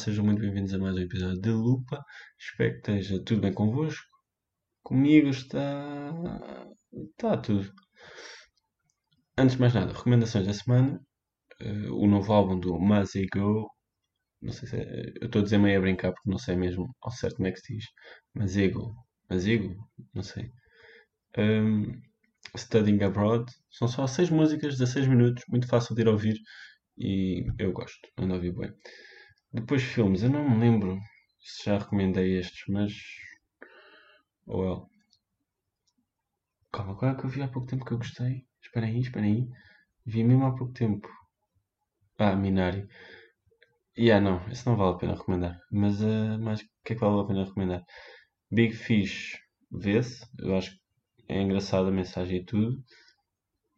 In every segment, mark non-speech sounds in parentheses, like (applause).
sejam muito bem-vindos a mais um episódio de Lupa. Espero que esteja tudo bem convosco. Comigo está. está tudo. Antes de mais nada, recomendações da semana. Uh, o novo álbum do Mazigo. Não sei se é, Eu estou a dizer meio a brincar porque não sei mesmo ao certo como é que se diz. Mazigo. Mazigo? Não sei. Um, Studying Abroad. São só 6 músicas, 16 minutos, muito fácil de ir ouvir e eu gosto, ando a ouvir bem. Depois filmes, eu não me lembro se já recomendei estes, mas. Oh well. Calma, qual é que eu vi há pouco tempo que eu gostei? Espera aí, espera aí. Vi mesmo há pouco tempo. Ah, Minari. E ah, não, esse não vale a pena recomendar. Mas, uh, mas o que é que vale a pena recomendar? Big Fish, vê-se. Eu acho que é engraçada a mensagem e tudo.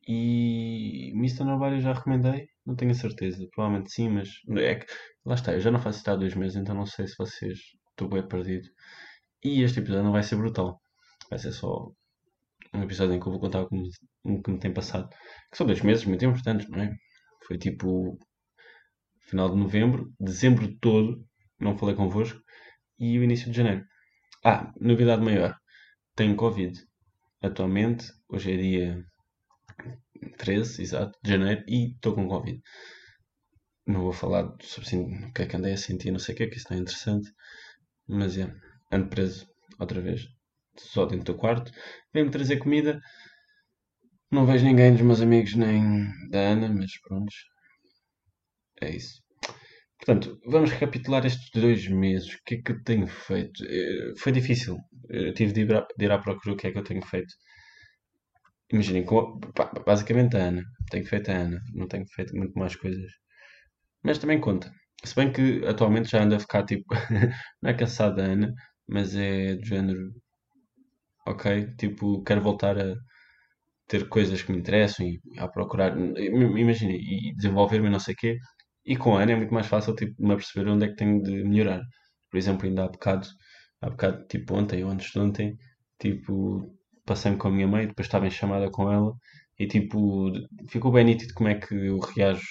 E Mr. Nobody eu já recomendei, não tenho a certeza, provavelmente sim, mas é que lá está, eu já não faço isto há dois meses, então não sei se vocês estou bem perdido. E este episódio não vai ser brutal, vai ser só um episódio em que eu vou contar o que me, o que me tem passado. Que são dois meses muito importantes, não é? Foi tipo final de novembro, dezembro todo, não falei convosco, e o início de janeiro. Ah, novidade maior, tenho Covid. Atualmente, hoje é dia 13, exato, de janeiro, e estou com Covid. Não vou falar sobre assim, o que é que andei a sentir, não sei o que é que isso não é interessante, mas é, ando preso outra vez, só dentro do quarto. Vem-me trazer comida, não vejo ninguém dos meus amigos nem da Ana, mas pronto, é isso. Portanto, vamos recapitular estes dois meses. O que é que eu tenho feito? Eh, foi difícil. Eu tive de ir, à, de ir à procura o que é que eu tenho feito. Imaginem, basicamente a Ana. Tenho feito a Ana. Não tenho feito muito mais coisas. Mas também conta. Se bem que atualmente já ando a ficar tipo. (laughs) não é cansado da Ana, mas é do género. Ok? Tipo, quero voltar a ter coisas que me interessam e a procurar. Imaginem, e desenvolver-me não sei o quê. E com a Ana é muito mais fácil tipo, me aperceber onde é que tenho de melhorar. Por exemplo, ainda há bocado, há bocado tipo ontem ou antes de ontem, tipo, passei-me com a minha mãe, depois estava em chamada com ela e tipo, ficou bem nítido como é que eu reajo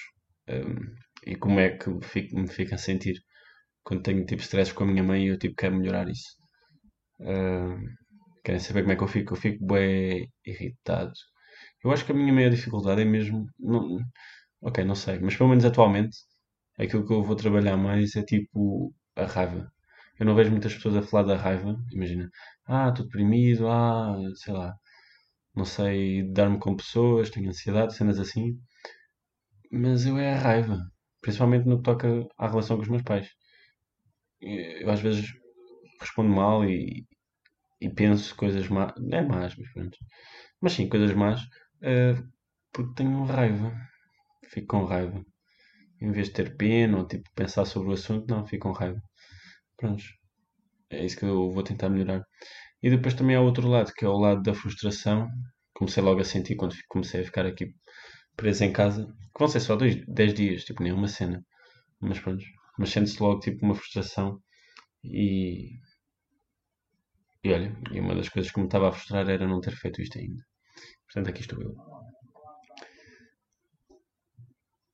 um, e como é que fico, me a sentir quando tenho tipo stress com a minha mãe e eu tipo quero melhorar isso. Um, querem saber como é que eu fico? Eu fico bem irritado. Eu acho que a minha maior dificuldade é mesmo. Não, ok, não sei, mas pelo menos atualmente aquilo que eu vou trabalhar mais é tipo a raiva. Eu não vejo muitas pessoas a falar da raiva, imagina, ah, estou deprimido, ah, sei lá, não sei dar-me com pessoas, tenho ansiedade, cenas assim. Mas eu é a raiva, principalmente no que toca à relação com os meus pais. Eu às vezes respondo mal e, e penso coisas más, não é más, mas pronto. Mas sim, coisas más, uh, porque tenho raiva. Fico com raiva. Em vez de ter pena ou tipo pensar sobre o assunto, não, fico com raiva. Pronto. É isso que eu vou tentar melhorar. E depois também há outro lado, que é o lado da frustração. Comecei logo a sentir quando comecei a ficar aqui preso em casa. Que vão ser só 10 dias, tipo, nem uma cena. Mas pronto. Mas sente-se logo tipo uma frustração. E. E olha, e uma das coisas que me estava a frustrar era não ter feito isto ainda. Portanto, aqui estou eu.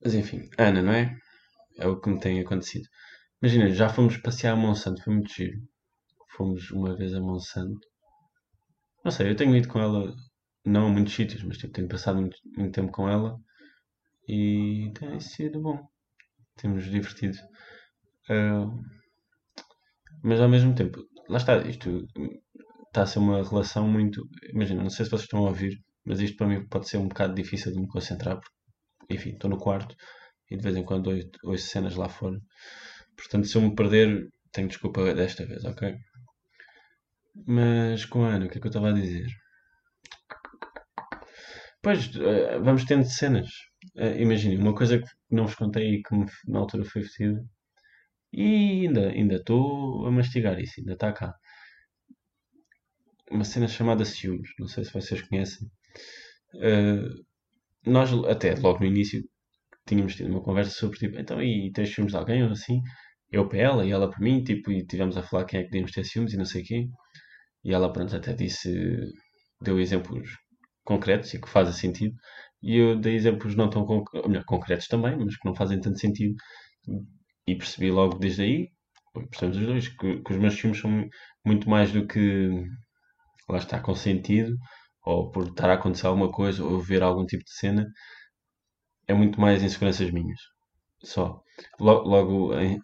Mas enfim, Ana, não é? É o que me tem acontecido. Imagina, já fomos passear a Monsanto, foi muito giro. Fomos uma vez a Monsanto. Não sei, eu tenho ido com ela, não a muitos sítios, mas tipo, tenho passado muito, muito tempo com ela e tem sido bom. Temos divertido. Uh, mas ao mesmo tempo, lá está, isto está a ser uma relação muito. Imagina, não sei se vocês estão a ouvir, mas isto para mim pode ser um bocado difícil de me concentrar, porque, enfim, estou no quarto e de vez em quando ouço, ouço cenas lá fora. Portanto, se eu me perder, tenho desculpa desta vez, ok? Mas com a Ana, o que é que eu estava a dizer? Pois, uh, vamos tendo cenas. Uh, Imaginem, uma coisa que não vos contei e que na altura foi vestida. E ainda ainda estou a mastigar isso, ainda está cá. Uma cena chamada ciúmes, não sei se vocês conhecem. Uh, nós, até logo no início, tínhamos tido uma conversa sobre tipo, então, e tens ciúmes de alguém ou assim? Eu para ela e ela para mim, tipo, e tivemos a falar quem é que devíamos ter ciúmes e não sei quê. E ela, pronto, até disse, deu exemplos concretos e que fazem sentido. E eu dei exemplos não tão melhor, concretos também, mas que não fazem tanto sentido. e percebi logo desde aí, percebemos os dois, que, que os meus filmes são muito mais do que lá está com sentido, ou por estar a acontecer alguma coisa, ou ver algum tipo de cena, é muito mais inseguranças minhas. Só. Logo, logo em,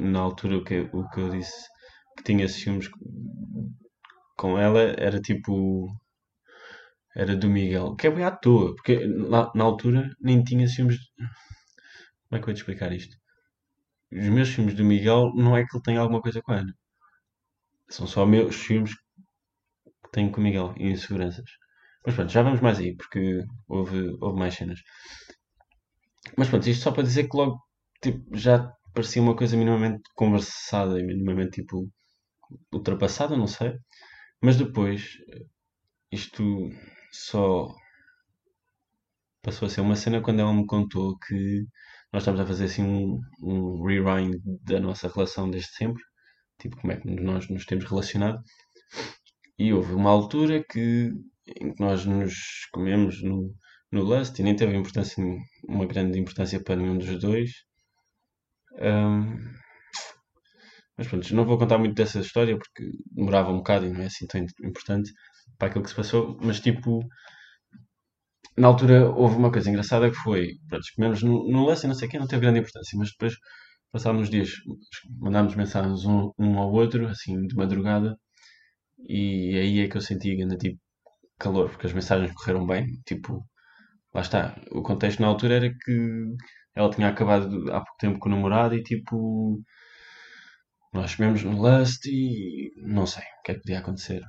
na altura o que, o que eu disse que tinha esses filmes com ela era tipo. Era do Miguel. Que é bem à toa, porque na, na altura nem tinha filmes. Como é que eu vou te explicar isto? Os meus filmes do Miguel não é que ele tenha alguma coisa com a Ana. São só meus filmes que tenho com o Miguel e inseguranças. Mas pronto, já vamos mais aí, porque houve, houve mais cenas. Mas pronto, isto só para dizer que logo tipo, já parecia uma coisa minimamente conversada e minimamente tipo ultrapassada, não sei. Mas depois isto só passou a ser uma cena quando ela me contou que nós estamos a fazer assim um, um rewind da nossa relação desde sempre, tipo como é que nós nos temos relacionado. E houve uma altura que, em que nós nos comemos no, no Lust e nem teve importância, uma grande importância para nenhum dos dois. Um, mas pronto, não vou contar muito dessa história porque demorava um bocado e não é assim tão importante para aquilo que se passou, mas tipo, na altura houve uma coisa engraçada que foi, pronto, comemos no, no lance e não sei o que, não teve grande importância, mas depois passámos uns dias, mandámos mensagens um, um ao outro, assim, de madrugada, e aí é que eu senti ainda tipo calor, porque as mensagens correram bem, tipo, lá está, o contexto na altura era que ela tinha acabado há pouco tempo com o namorado e tipo nós comemos no Lust e não sei o que é que podia acontecer.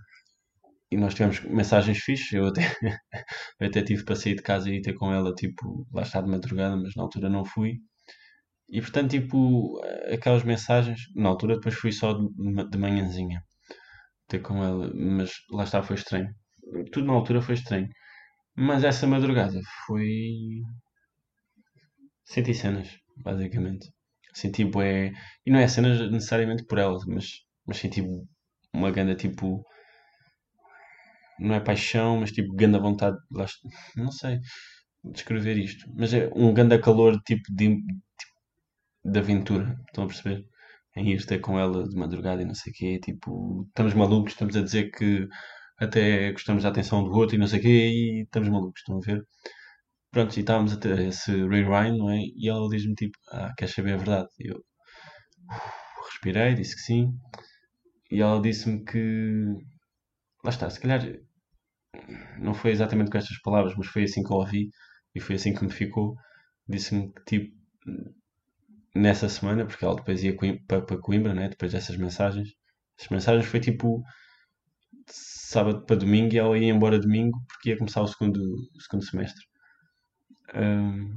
E nós tivemos mensagens fixas, eu até, (laughs) eu até tive para sair de casa e ter com ela, tipo, lá está de madrugada, mas na altura não fui. E portanto, tipo, aquelas mensagens, na altura depois fui só de, de manhãzinha ter com ela, mas lá está, foi estranho. Tudo na altura foi estranho. Mas essa madrugada foi. Senti cenas, basicamente. Senti bué. E não é cenas necessariamente por ela, mas, mas senti uma ganda tipo. Não é paixão, mas tipo ganda vontade. Não sei descrever isto. Mas é um ganda calor tipo de, tipo, de aventura. Estão a perceber? Em ir ter com ela de madrugada e não sei o quê. Tipo, estamos malucos, estamos a dizer que até gostamos da atenção do outro e não sei o quê e estamos malucos, estão a ver? Pronto, e estávamos a ter esse rewind, não é? E ela diz-me tipo, ah, queres saber a verdade? E eu respirei, disse que sim. E ela disse-me que. Lá está, se calhar não foi exatamente com estas palavras, mas foi assim que eu ouvi e foi assim que me ficou. Disse-me que tipo, nessa semana, porque ela depois ia para, Coimbra, né? depois dessas mensagens. Essas mensagens foi tipo sábado para domingo e ela ia embora domingo porque ia começar o segundo, o segundo semestre. Um,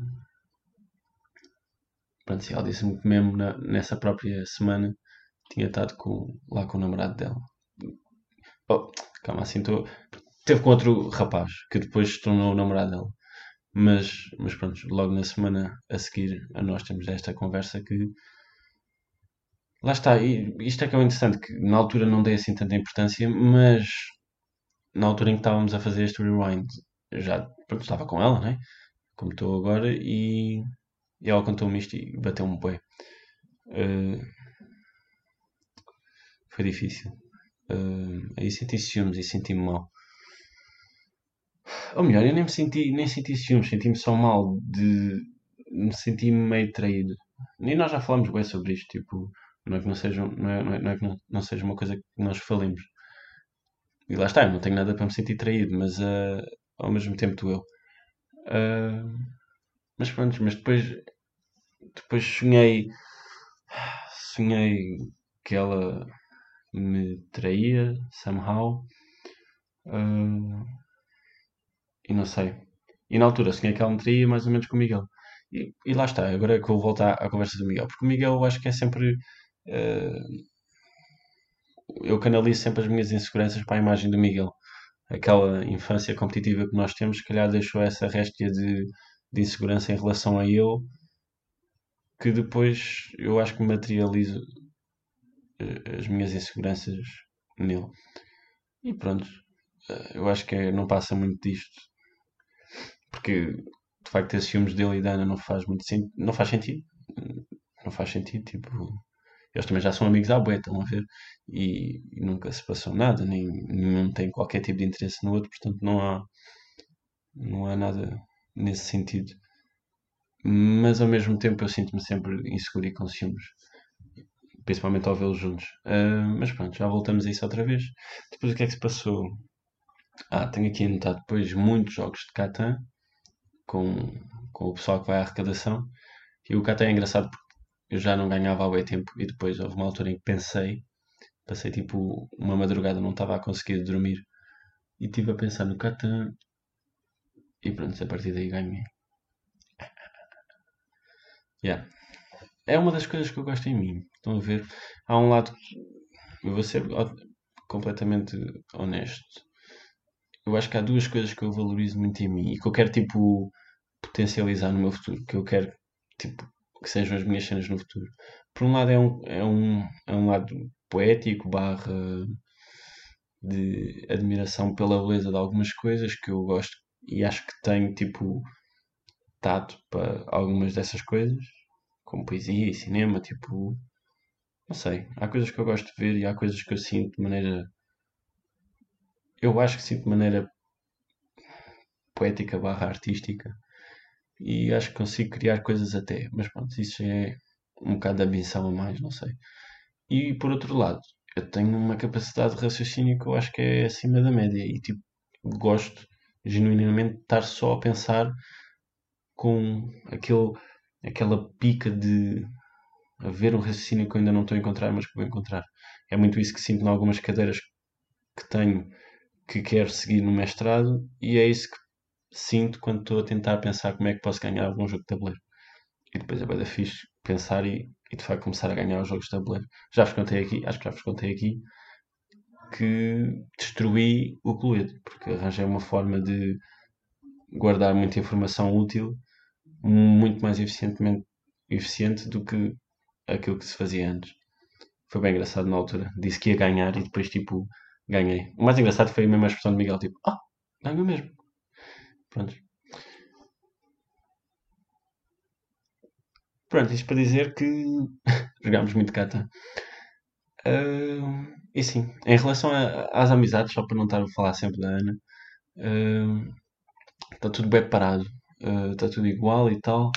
pronto, ela disse-me que mesmo na, nessa própria semana tinha estado com, lá com o namorado dela. Oh, calma, assim estou. Teve com outro rapaz que depois se tornou o namorado dela. Mas, mas pronto, logo na semana a seguir a nós temos esta conversa que lá está, e isto é que é o interessante, que na altura não dei assim tanta importância, mas na altura em que estávamos a fazer este rewind, já pronto, estava com ela, né? como estou agora, e, e ela contou-me isto e bateu-me bem. Uh, foi difícil. Uh, aí senti ciúmes e senti-me mal. Ou melhor, eu nem me senti, nem senti ciúmes, senti-me só mal de me sentir meio traído. E nós já falamos bem sobre isto, tipo, não é que não seja, não é, não é, não é que não, não, seja uma coisa que nós falemos. E lá está, eu não tenho nada para me sentir traído, mas uh, ao mesmo tempo eu. Uh, mas pronto, mas depois, depois sonhei, sonhei que ela me traía, somehow. Uh, e não sei. E na altura sonhei que ela me traía mais ou menos com o Miguel. E, e lá está, agora é que vou voltar à conversa do Miguel, porque o Miguel eu acho que é sempre. Uh, eu canalizo sempre as minhas inseguranças para a imagem do Miguel aquela infância competitiva que nós temos, se calhar deixou essa réstia de, de insegurança em relação a ele, que depois eu acho que materializo eh, as minhas inseguranças nele. E pronto, eh, eu acho que é, não passa muito disto, porque de facto ter ciúmes dele e da Ana não faz muito não faz sentido. não faz sentido, tipo, eles também já são amigos à bué, estão a ver? E, e nunca se passou nada, nem nenhum tem qualquer tipo de interesse no outro, portanto não há, não há nada nesse sentido. Mas ao mesmo tempo eu sinto-me sempre inseguro e com ciúmes, principalmente ao vê-los juntos. Ah, mas pronto, já voltamos a isso outra vez. Depois o que é que se passou? Ah, tenho aqui anotado depois muitos jogos de Catan com, com o pessoal que vai à arrecadação. E o Catan é engraçado porque eu já não ganhava há bem tempo e depois houve uma altura em que pensei, passei tipo uma madrugada, não estava a conseguir dormir e estive a pensar no Catan e pronto, a partir daí ganhei. (laughs) Yeah. É uma das coisas que eu gosto em mim. Estão a ver? Há um lado. Eu vou ser completamente honesto. Eu acho que há duas coisas que eu valorizo muito em mim e que eu quero, tipo, potencializar no meu futuro. Que eu quero, tipo, que sejam as minhas cenas no futuro. Por um lado, é um, é um, é um lado poético, barra de admiração pela beleza de algumas coisas que eu gosto e acho que tenho, tipo, tato para algumas dessas coisas, como poesia e cinema, tipo, não sei, há coisas que eu gosto de ver e há coisas que eu sinto de maneira, eu acho que sinto de maneira poética barra artística e acho que consigo criar coisas até, mas pronto, isso é um bocado de ambição a mais, não sei. E por outro lado, eu tenho uma capacidade de raciocínio que eu acho que é acima da média e tipo, gosto genuinamente de estar só a pensar com aquele, aquela pica de haver um raciocínio que eu ainda não estou a encontrar, mas que vou encontrar. É muito isso que sinto em algumas cadeiras que tenho que quero seguir no mestrado e é isso que sinto quando estou a tentar pensar como é que posso ganhar algum jogo de tabuleiro. E depois é bem fixe pensar e, e de facto começar a ganhar os jogos de tabuleiro. Já vos contei aqui, acho que já vos contei aqui, que destruí o Cluedo, porque arranjei uma forma de guardar muita informação útil muito mais eficientemente eficiente do que aquilo que se fazia antes. Foi bem engraçado na altura. Disse que ia ganhar e depois, tipo, ganhei. O mais engraçado foi a mesma expressão de Miguel, tipo, ah, ganhou mesmo. Pronto. Pronto, isto para dizer que (laughs) jogámos muito Catan. Uh, e sim, em relação a, às amizades, só para não estar a falar sempre da Ana, uh, está tudo bem parado, uh, está tudo igual e tal.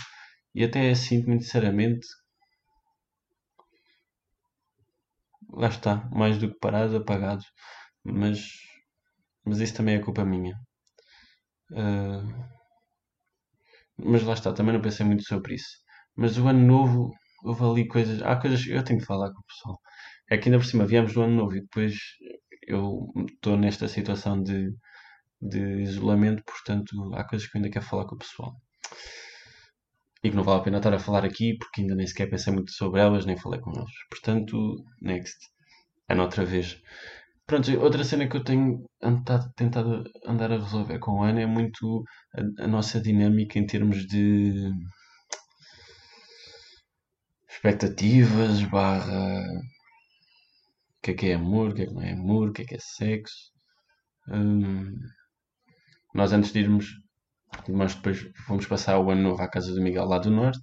E até sinto muito sinceramente, lá está, mais do que parado, apagado. Mas, mas isso também é culpa minha. Uh, mas lá está, também não pensei muito sobre isso. Mas o ano novo, houve ali coisas. Há coisas. Eu tenho que falar com o pessoal. É que ainda por cima viemos do ano novo e depois eu estou nesta situação de, de isolamento, portanto há coisas que eu ainda quero falar com o pessoal. E que não vale a pena estar a falar aqui porque ainda nem sequer pensei muito sobre elas, nem falei com eles. Portanto, next. É noutra vez. Pronto, outra cena que eu tenho andado, tentado andar a resolver com o Ana é muito a, a nossa dinâmica em termos de expectativas, barra o que é que é amor, o que é que não é amor, o que é que é sexo. Hum, nós antes de irmos, nós depois fomos passar o ano novo à casa do Miguel lá do Norte,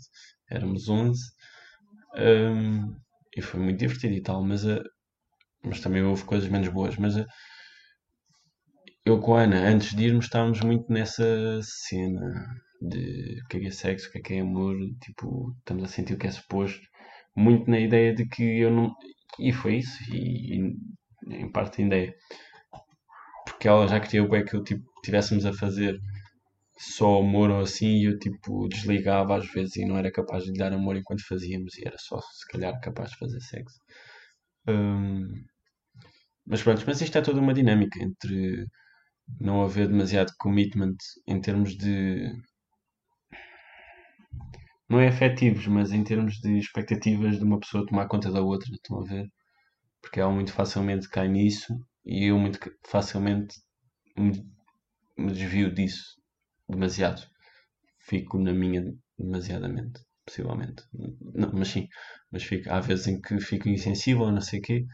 éramos 11, hum, e foi muito divertido e tal, mas a, mas também houve coisas menos boas. Mas eh, eu com a Ana, antes de irmos, estávamos muito nessa cena de o que é, que é sexo, o que é, que é amor, tipo, estamos a sentir o que é suposto, muito na ideia de que eu não. E foi isso, e, e em parte ainda é. Porque ela já queria o que eu tipo, tivéssemos a fazer só amor ou assim, e eu tipo desligava às vezes e não era capaz de lhe dar amor enquanto fazíamos, e era só se calhar capaz de fazer sexo. Hum, mas pronto, mas isto é toda uma dinâmica entre não haver demasiado commitment em termos de. Não é afetivos, mas em termos de expectativas de uma pessoa tomar conta da outra, estão a ver? Porque ela muito facilmente cai nisso e eu muito facilmente me, me desvio disso demasiado. Fico na minha demasiadamente, possivelmente. Não, mas sim, mas fico, há vezes em que fico insensível, não sei o quê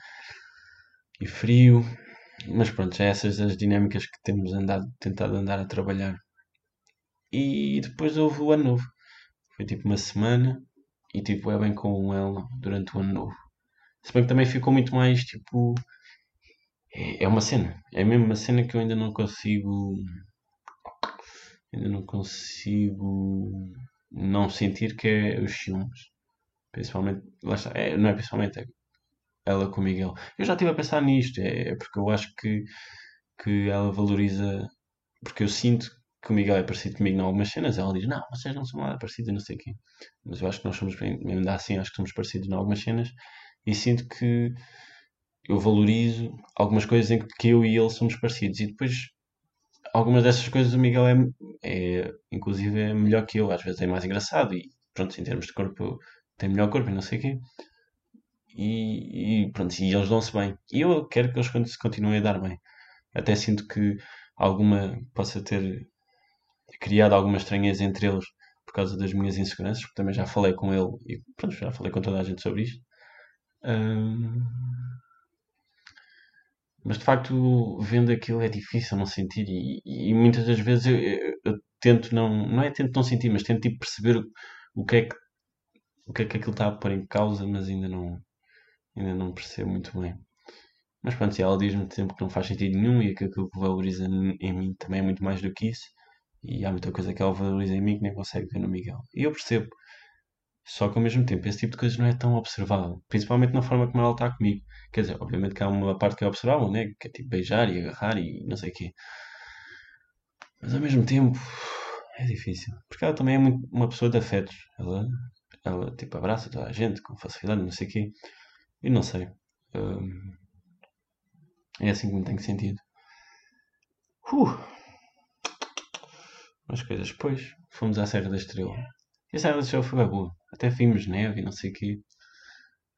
e frio. Mas pronto, já é essas as dinâmicas que temos andado, tentado andar a trabalhar. E depois houve o ano novo. Foi tipo uma semana e tipo, é bem com ela durante o ano novo. Se bem que também ficou muito mais tipo. É, é uma cena. É mesmo uma cena que eu ainda não consigo. Ainda não consigo não sentir que é os ciúmes. Principalmente. Está, é, não é principalmente, é ela com o Miguel. Eu já estive a pensar nisto, é, é porque eu acho que, que ela valoriza. Porque eu sinto que o Miguel é parecido comigo em algumas cenas, ela diz, não, vocês não são nada parecidos, não sei o quê. Mas eu acho que nós somos, ainda assim, acho que somos parecidos em algumas cenas e sinto que eu valorizo algumas coisas em que eu e ele somos parecidos. E depois, algumas dessas coisas o Miguel é, é inclusive, é melhor que eu, às vezes é mais engraçado e, pronto, em termos de corpo, tem melhor corpo e não sei o quê. E, e pronto, e eles dão-se bem. E eu quero que eles continuem a dar bem. Até sinto que alguma possa ter criado alguma estranheza entre eles por causa das minhas inseguranças, porque também já falei com ele e pronto, já falei com toda a gente sobre isto. Mas de facto, vendo aquilo é difícil não sentir e, e muitas das vezes eu, eu, eu, tento não, não é tento não sentir, mas tento tipo, perceber o que é que o que é que aquilo está a pôr em causa, mas ainda não ainda não percebo muito bem. Mas pronto, se ela diz-me sempre que não faz sentido nenhum e que aquilo que valoriza em mim também é muito mais do que isso, e há muita coisa que ela valoriza em mim que nem consegue ver no Miguel. E eu percebo. Só que ao mesmo tempo esse tipo de coisas não é tão observável. Principalmente na forma como ela está comigo. Quer dizer, obviamente que há uma parte que é observável, né? Que é tipo beijar e agarrar e não sei o quê. Mas ao mesmo tempo é difícil. Porque ela também é muito uma pessoa de afetos. Ela, ela tipo abraça toda a gente com facilidade, não sei o quê. E não sei. Hum, é assim que me tenho sentido. Uh! umas coisas. Depois fomos à Serra da Estrela. E a Serra da Estrela foi boa. Até vimos neve e não sei o quê.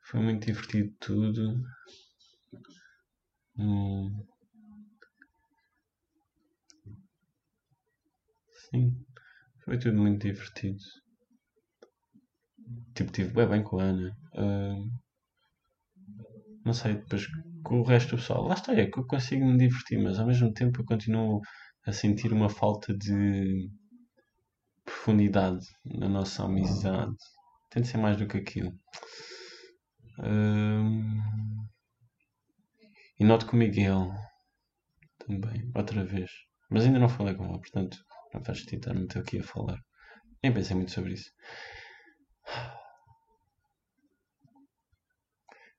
Foi muito divertido tudo. Hum. Sim. Foi tudo muito divertido. Tipo, tive bem, bem com a Ana. Uh, não sei, depois com o resto do pessoal. Lá está, é que eu consigo me divertir, mas ao mesmo tempo eu continuo a sentir uma falta de profundidade na nossa amizade. Tem de ser mais do que aquilo. e noto com o Miguel também, outra vez. Mas ainda não falei com ele, portanto não faz sentido estar muito aqui a falar. Nem pensei muito sobre isso.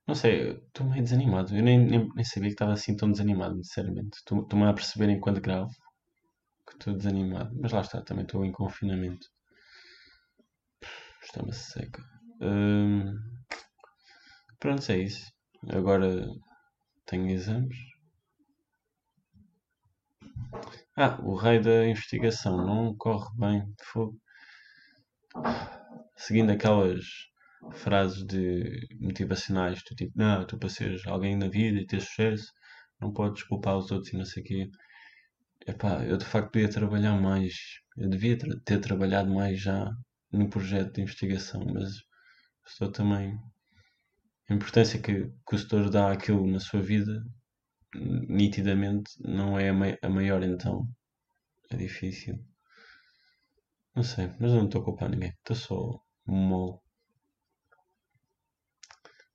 Não sei, estou meio desanimado. Eu nem, nem, nem, sabia que estava assim tão desanimado, sinceramente. Estou-me a perceber enquanto gravo que estou desanimado. Mas lá está, também estou em confinamento. Está-me seca. Hum, pronto, é isso. Agora tenho exames. Ah, o rei da investigação não corre bem. Fogo. Seguindo aquelas frases de motivacionais, do tipo, não, tu para seres alguém na vida e ter sucesso, não podes culpar os outros e não sei o quê. Epá, eu de facto devia trabalhar mais. Eu devia ter trabalhado mais já no projeto de investigação, mas estou também. A importância que, que o setor dá àquilo na sua vida, nitidamente, não é a, mai a maior, então é difícil. Não sei, mas eu não estou a culpar ninguém, estou só mole.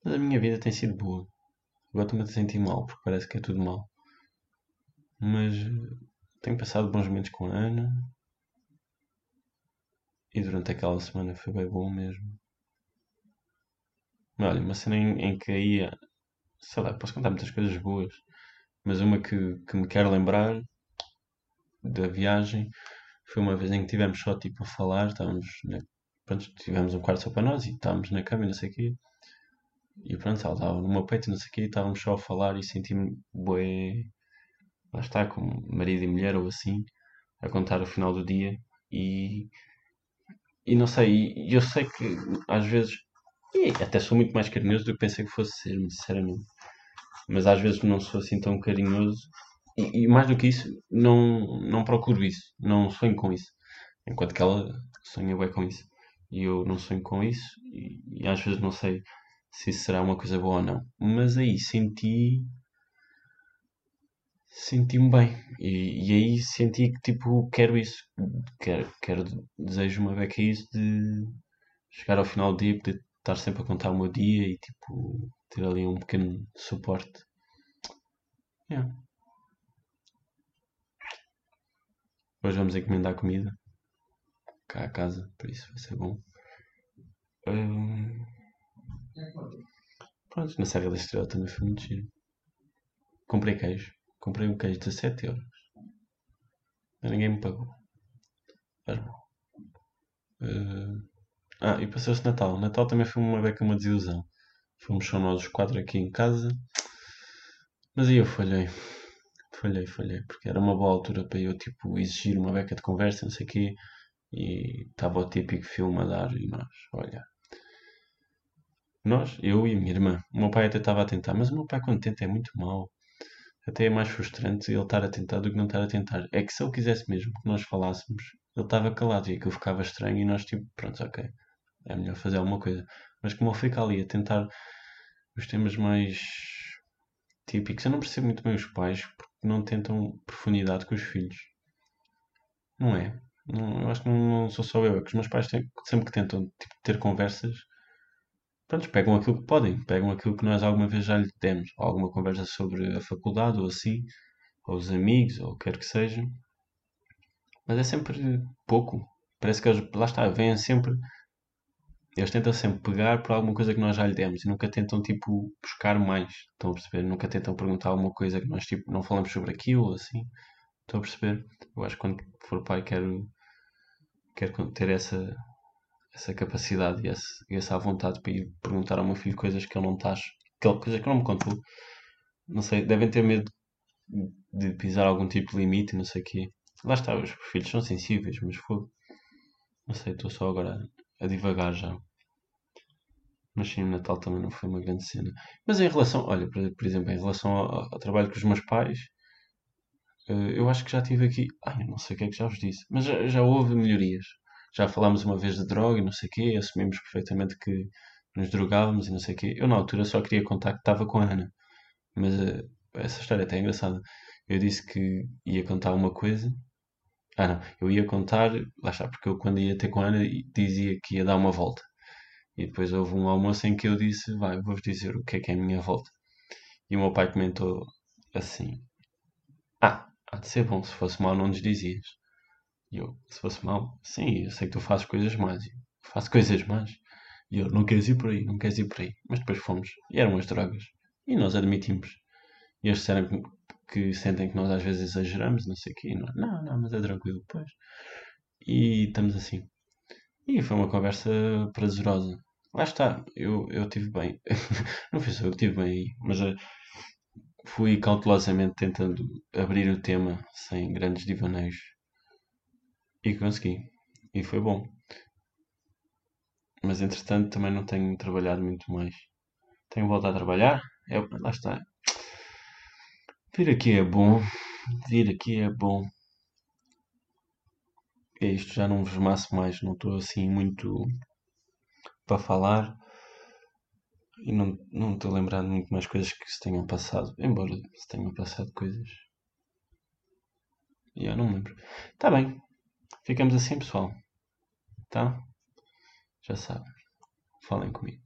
Mas a minha vida tem sido boa. Agora estou-me a sentir mal, porque parece que é tudo mal. Mas tenho passado bons momentos com a Ana. E durante aquela semana foi bem bom mesmo. Olha, uma cena em, em que ia. Sei lá, posso contar muitas coisas boas. Mas uma que, que me quero lembrar da viagem foi uma vez em que tivemos só tipo a falar, estávamos na, pronto, tivemos um quarto só para nós e estávamos na cama e não sei o quê. E pronto, ela estava no meu peito e não sei o quê, estávamos só a falar e senti-me bué lá está, como marido e mulher ou assim, a contar o final do dia e, e não sei, eu sei que às vezes, e até sou muito mais carinhoso do que pensei que fosse ser, sinceramente, mas às vezes não sou assim tão carinhoso. E, e mais do que isso, não, não procuro isso, não sonho com isso, enquanto que ela sonha bem com isso. E eu não sonho com isso. E, e às vezes não sei se isso será uma coisa boa ou não. Mas aí senti senti-me bem. E, e aí senti que, tipo, quero isso. Quero, quero desejo uma beca isso de chegar ao final do dia, poder estar sempre a contar o meu dia e tipo ter ali um pequeno suporte. Yeah. Hoje vamos encomendar comida cá a casa, por isso vai ser bom. Hum, pronto, na Serra da Estrela também foi muito giro. Comprei queijo. Comprei um queijo de 17 euros. Mas ninguém me pagou. Mas bom. Uh, ah, e passou-se Natal. Natal também foi uma beca, uma desilusão. Fomos só nós os quatro aqui em casa. Mas aí eu falhei. Falhei, falhei. Porque era uma boa altura para eu, tipo, exigir uma beca de conversa, não sei o quê. E estava o típico filme a dar e nós, olha. Nós, eu e a minha irmã. O meu pai até estava a tentar, mas o meu pai quando tenta é muito mau. Até é mais frustrante ele estar a tentar do que não estar a tentar. É que se ele quisesse mesmo que nós falássemos, ele estava calado e aquilo ficava estranho e nós tipo, pronto, ok, é melhor fazer alguma coisa. Mas como ele fica ali a tentar os temas mais típicos, eu não percebo muito bem os pais porque não tentam profundidade com os filhos. Não é? Não, eu acho que não, não sou só eu, é que os meus pais têm, sempre que tentam tipo, ter conversas, pronto, pegam aquilo que podem, pegam aquilo que nós alguma vez já lhe demos, ou alguma conversa sobre a faculdade ou assim, ou os amigos, ou o que quer que seja. Mas é sempre pouco. Parece que eles, lá está, vêm sempre. Eles tentam sempre pegar por alguma coisa que nós já lhe demos e nunca tentam, tipo, buscar mais. Estão a perceber? Nunca tentam perguntar alguma coisa que nós, tipo, não falamos sobre aquilo, assim. Estão a perceber? Eu acho que quando for pai quero, quero ter essa, essa capacidade e, esse, essa vontade para ir perguntar ao meu filho coisas que ele não está, que coisas que não me contou. Não sei, devem ter medo de pisar algum tipo de limite, não sei o quê. Lá está, os filhos são sensíveis, mas fogo. Não sei, estou só agora a divagar já. Mas sim, o Natal também não foi uma grande cena. Mas em relação, olha, por, exemplo, em relação ao, ao, trabalho com os meus pais, uh, eu acho que já tive aqui. Ai, eu não sei o que é que já vos disse, mas já, já houve melhorias. Já falámos uma vez de droga e não sei o quê, assumimos perfeitamente que nos drogávamos e não sei o quê. Eu na altura só queria contar que estava com a Ana. Mas uh, essa história é até engraçada. Eu disse que ia contar uma coisa ah, não. Eu ia contar, lá está, porque eu quando ia ter com a Ana dizia que ia dar uma volta. E depois houve um almoço em que eu disse, vai, vou-vos dizer o que é que é a minha volta. E o meu pai comentou assim, ah, há de ser bom, se fosse mal não nos dizias. E eu, se fosse mal, sim, eu sei que tu fazes coisas más. Eu faço coisas más. E eu, não queres ir por aí, não queres ir por aí. Mas depois fomos, e eram as drogas. E nós admitimos. E eles disseram que sentem que nós às vezes exageramos, não sei o quê. Não, não, não, mas é tranquilo, pois. E estamos assim. E foi uma conversa prazerosa. Lá está, eu, eu tive bem. (laughs) não fui só eu que tive bem aí, mas uh, fui cautelosamente tentando abrir o tema sem grandes divaneios. E consegui. E foi bom. Mas entretanto também não tenho trabalhado muito mais. Tenho voltado a trabalhar. É, lá está. Vir aqui é bom. Vir aqui é bom. É isto, já não vos maço mais, não estou assim muito para falar e não, não estou lembrando muito mais coisas que se tenham passado, embora se tenham passado coisas. E eu não me lembro. Está bem, ficamos assim, pessoal. Tá? Já sabem, falem comigo.